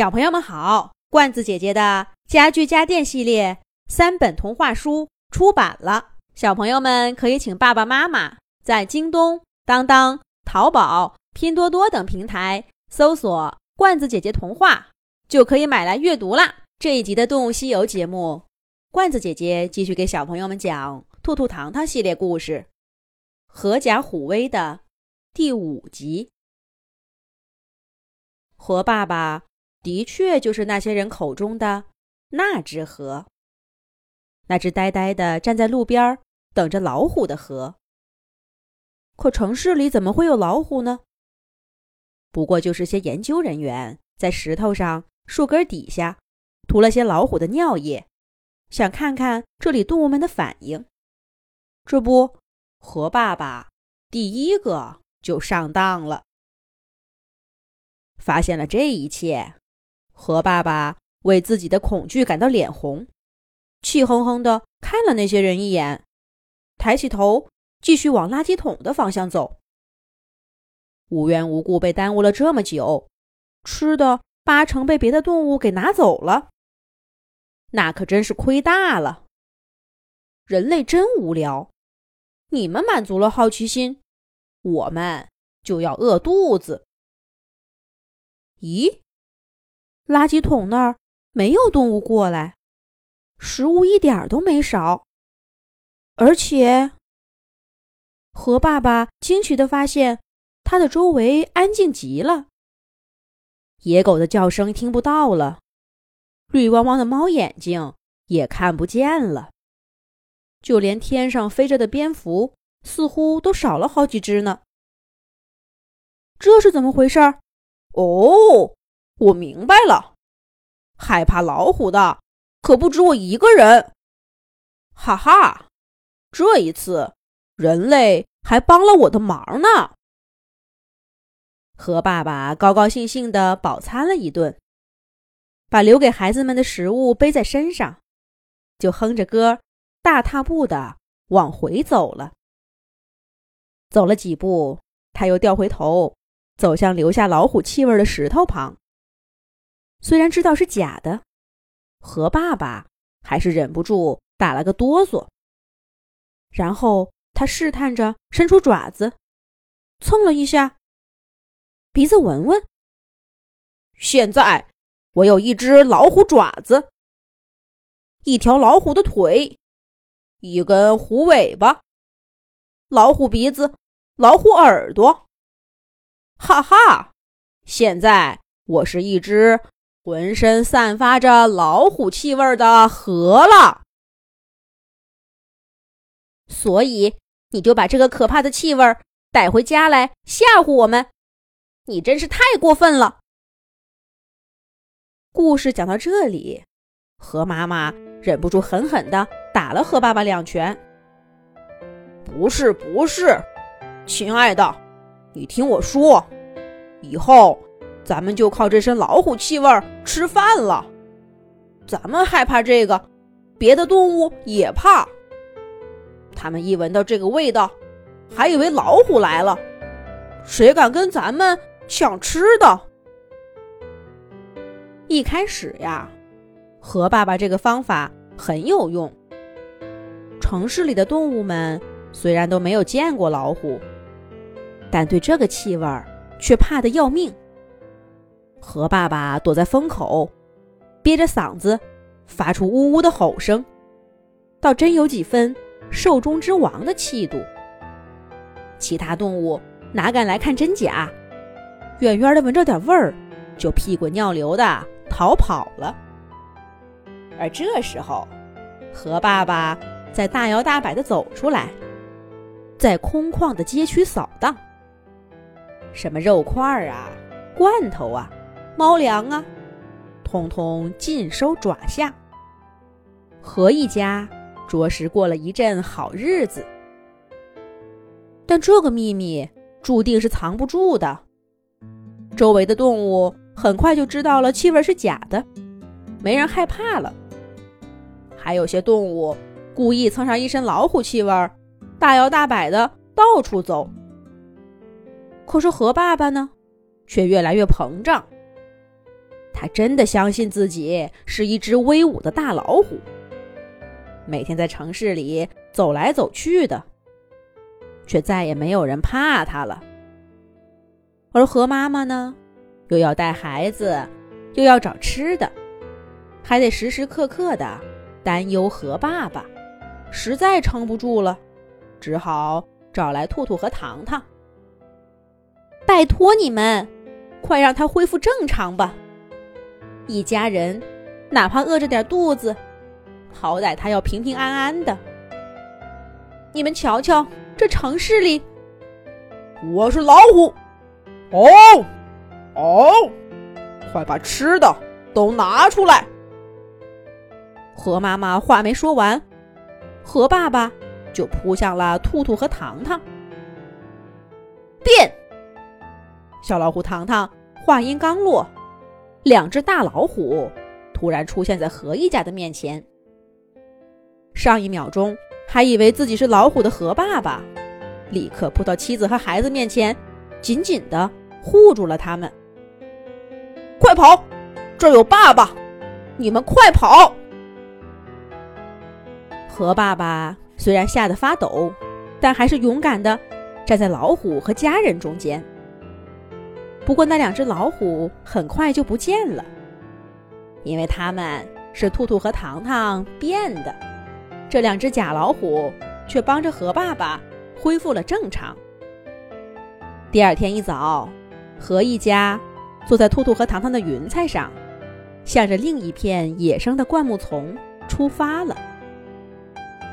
小朋友们好，罐子姐姐的家具家电系列三本童话书出版了，小朋友们可以请爸爸妈妈在京东、当当、淘宝、拼多多等平台搜索“罐子姐姐童话”，就可以买来阅读啦。这一集的《动物西游》节目，罐子姐姐继续给小朋友们讲《兔兔糖糖》系列故事，《狐假虎威》的第五集。河爸爸的确就是那些人口中的那只河，那只呆呆的站在路边等着老虎的河。可城市里怎么会有老虎呢？不过就是些研究人员在石头上、树根底下涂了些老虎的尿液，想看看这里动物们的反应。这不，河爸爸第一个就上当了。发现了这一切，河爸爸为自己的恐惧感到脸红，气哼哼的看了那些人一眼，抬起头继续往垃圾桶的方向走。无缘无故被耽误了这么久，吃的八成被别的动物给拿走了，那可真是亏大了。人类真无聊，你们满足了好奇心，我们就要饿肚子。咦，垃圾桶那儿没有动物过来，食物一点都没少。而且，河爸爸惊奇的发现，他的周围安静极了，野狗的叫声听不到了，绿汪汪的猫眼睛也看不见了，就连天上飞着的蝙蝠似乎都少了好几只呢。这是怎么回事儿？哦，我明白了，害怕老虎的可不止我一个人。哈哈，这一次人类还帮了我的忙呢。河爸爸高高兴兴的饱餐了一顿，把留给孩子们的食物背在身上，就哼着歌，大踏步的往回走了。走了几步，他又掉回头。走向留下老虎气味的石头旁，虽然知道是假的，河爸爸还是忍不住打了个哆嗦。然后他试探着伸出爪子，蹭了一下，鼻子闻闻。现在我有一只老虎爪子，一条老虎的腿，一根虎尾巴，老虎鼻子，老虎耳朵。哈哈！现在我是一只浑身散发着老虎气味的河了，所以你就把这个可怕的气味带回家来吓唬我们，你真是太过分了。故事讲到这里，河妈妈忍不住狠狠的打了河爸爸两拳。不是，不是，亲爱的。你听我说，以后咱们就靠这身老虎气味吃饭了。咱们害怕这个，别的动物也怕。他们一闻到这个味道，还以为老虎来了，谁敢跟咱们抢吃的？一开始呀，河爸爸这个方法很有用。城市里的动物们虽然都没有见过老虎。但对这个气味却怕得要命。河爸爸躲在风口，憋着嗓子，发出呜呜的吼声，倒真有几分兽中之王的气度。其他动物哪敢来看真假，远远的闻着点味儿，就屁滚尿流的逃跑了。而这时候，河爸爸在大摇大摆的走出来，在空旷的街区扫荡。什么肉块儿啊，罐头啊，猫粮啊，通通尽收爪下。何一家着实过了一阵好日子。但这个秘密注定是藏不住的。周围的动物很快就知道了气味是假的，没人害怕了。还有些动物故意蹭上一身老虎气味，大摇大摆的到处走。可是何爸爸呢，却越来越膨胀。他真的相信自己是一只威武的大老虎，每天在城市里走来走去的，却再也没有人怕他了。而河妈妈呢，又要带孩子，又要找吃的，还得时时刻刻的担忧河爸爸，实在撑不住了，只好找来兔兔和糖糖。拜托你们，快让他恢复正常吧！一家人，哪怕饿着点肚子，好歹他要平平安安的。你们瞧瞧，这城市里，我是老虎。哦，哦，快把吃的都拿出来！河妈妈话没说完，河爸爸就扑向了兔兔和糖糖。变！小老虎糖糖话音刚落，两只大老虎突然出现在何一家的面前。上一秒钟还以为自己是老虎的何爸爸，立刻扑到妻子和孩子面前，紧紧的。护住了他们，快跑！这儿有爸爸，你们快跑！何爸爸虽然吓得发抖，但还是勇敢的站在老虎和家人中间。不过那两只老虎很快就不见了，因为它们是兔兔和糖糖变的。这两只假老虎却帮着河爸爸恢复了正常。第二天一早。何一家坐在兔兔和糖糖的云彩上，向着另一片野生的灌木丛出发了。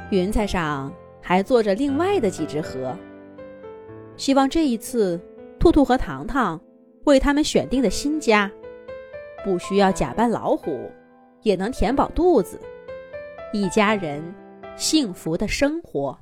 云彩上还坐着另外的几只河，希望这一次兔兔和糖糖为他们选定的新家，不需要假扮老虎，也能填饱肚子，一家人幸福的生活。